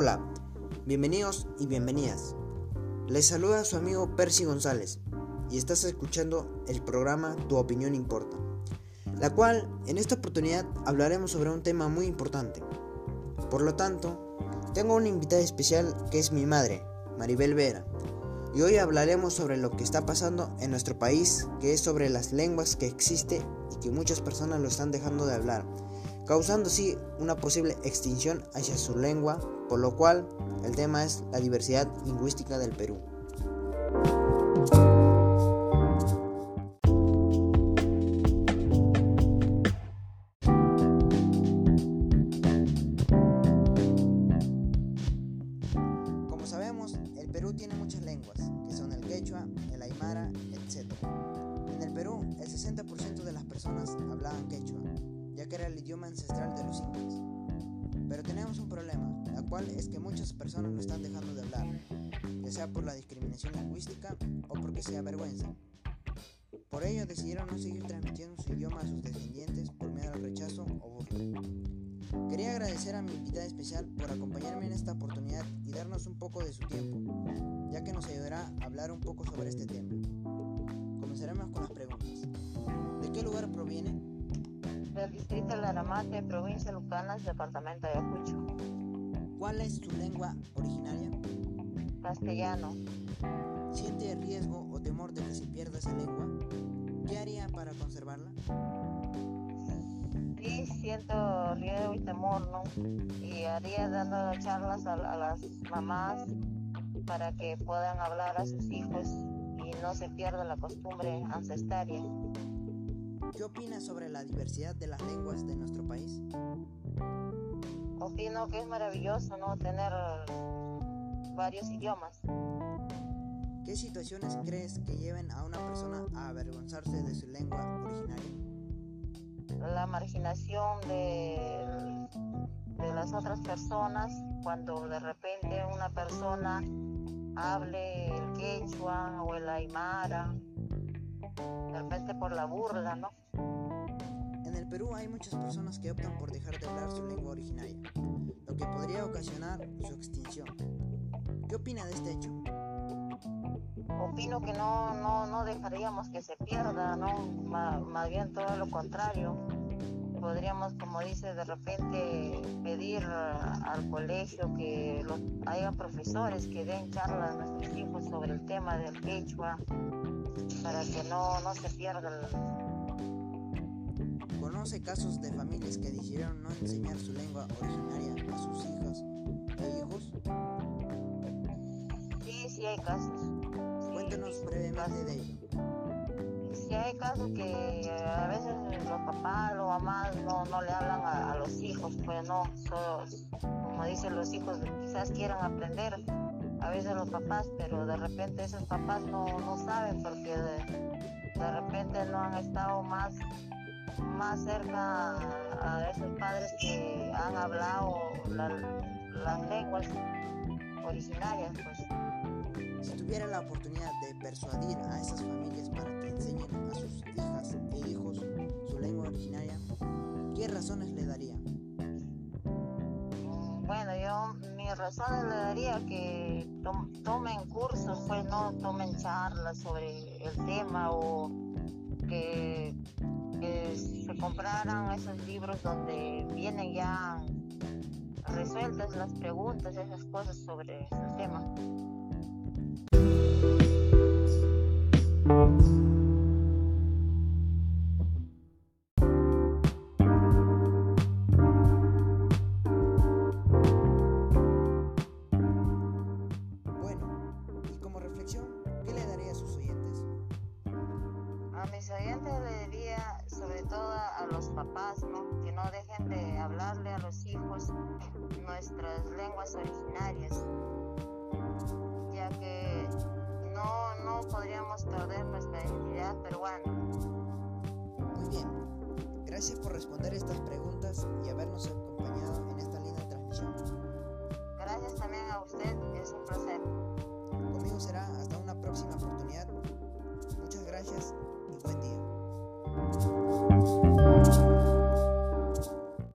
Hola, bienvenidos y bienvenidas. Les saluda su amigo Percy González y estás escuchando el programa Tu opinión importa, la cual en esta oportunidad hablaremos sobre un tema muy importante. Por lo tanto, tengo una invitada especial que es mi madre, Maribel Vera, y hoy hablaremos sobre lo que está pasando en nuestro país, que es sobre las lenguas que existe y que muchas personas lo están dejando de hablar, causando así una posible extinción hacia su lengua, por lo cual el tema es la diversidad lingüística del Perú. Como sabemos, el Perú tiene muchas lenguas, que son el quechua, el aymara, etc. En el Perú, el 60% de las personas hablaban quechua, el idioma ancestral de los incas. Pero tenemos un problema, la cual es que muchas personas lo están dejando de hablar, ya sea por la discriminación lingüística o porque se avergüenzan. Por ello decidieron no seguir transmitiendo su idioma a sus descendientes por miedo al rechazo o burla. Quería agradecer a mi invitada especial por acompañarme en esta oportunidad y darnos un poco de su tiempo, ya que nos ayudará a hablar un poco sobre este tema. Comenzaremos con las preguntas. ¿De qué lugar proviene? Del distrito de Laramate, provincia de Lucanas, departamento de Ayacucho. ¿Cuál es su lengua originaria? Castellano. ¿Siente riesgo o temor de que se pierda esa lengua? ¿Qué haría para conservarla? Sí, siento riesgo y temor, ¿no? Y haría dando charlas a, a las mamás para que puedan hablar a sus hijos y no se pierda la costumbre ancestaria. ¿Qué opina sobre la diversidad de las lenguas de nuestro país? Opino que es maravilloso, ¿no? Tener varios idiomas. ¿Qué situaciones crees que lleven a una persona a avergonzarse de su lengua originaria? La marginación de, de las otras personas cuando de repente una persona hable el quechua o el aymara, de repente por la burla, ¿no? En el Perú hay muchas personas que optan por dejar de hablar su lengua originaria, lo que podría ocasionar su extinción. ¿Qué opina de este hecho? Opino que no, no, no dejaríamos que se pierda, ¿no? Más bien todo lo contrario. Podríamos, como dice, de repente pedir al colegio que los, haya profesores que den charlas a nuestros hijos sobre el tema del quechua para que no, no se pierda el, ¿Conoce casos de familias que decidieron no enseñar su lengua originaria a sus hijas e hijos? Sí, sí hay casos. Sí, Cuéntenos sí, brevemente de ello. Sí hay casos que a veces los papás, los mamás no, no le hablan a, los hijos, pues no, solo, como dicen los hijos, quizás quieran aprender a veces los papás, pero de repente esos papás no, no saben porque de, de repente no han estado más, más cerca a esos padres que han hablado la- las lenguas originarias, pues. Si tuviera la oportunidad de persuadir a esas familias para que enseñen a sus hijas e hijos su lengua originaria, ¿qué razones le daría? Mm, Bueno, yo mis razones le daría que tom- tomen cursos, pues no tomen charlas sobre el tema o que, que se compraran esos libros donde vienen ya resueltas las preguntas, esas cosas sobre el tema. Bueno, y como reflexión, ¿qué le daría a sus oyentes? A mis oyentes le diría, sobre todo a los papás, ¿no? que no dejen de hablarle a los hijos nuestras lenguas originarias, ya que no, no podríamos perder nuestra identidad peruana. Muy bien, gracias por responder estas preguntas y habernos acompañado en esta linda transmisión. Gracias también a usted, es un placer.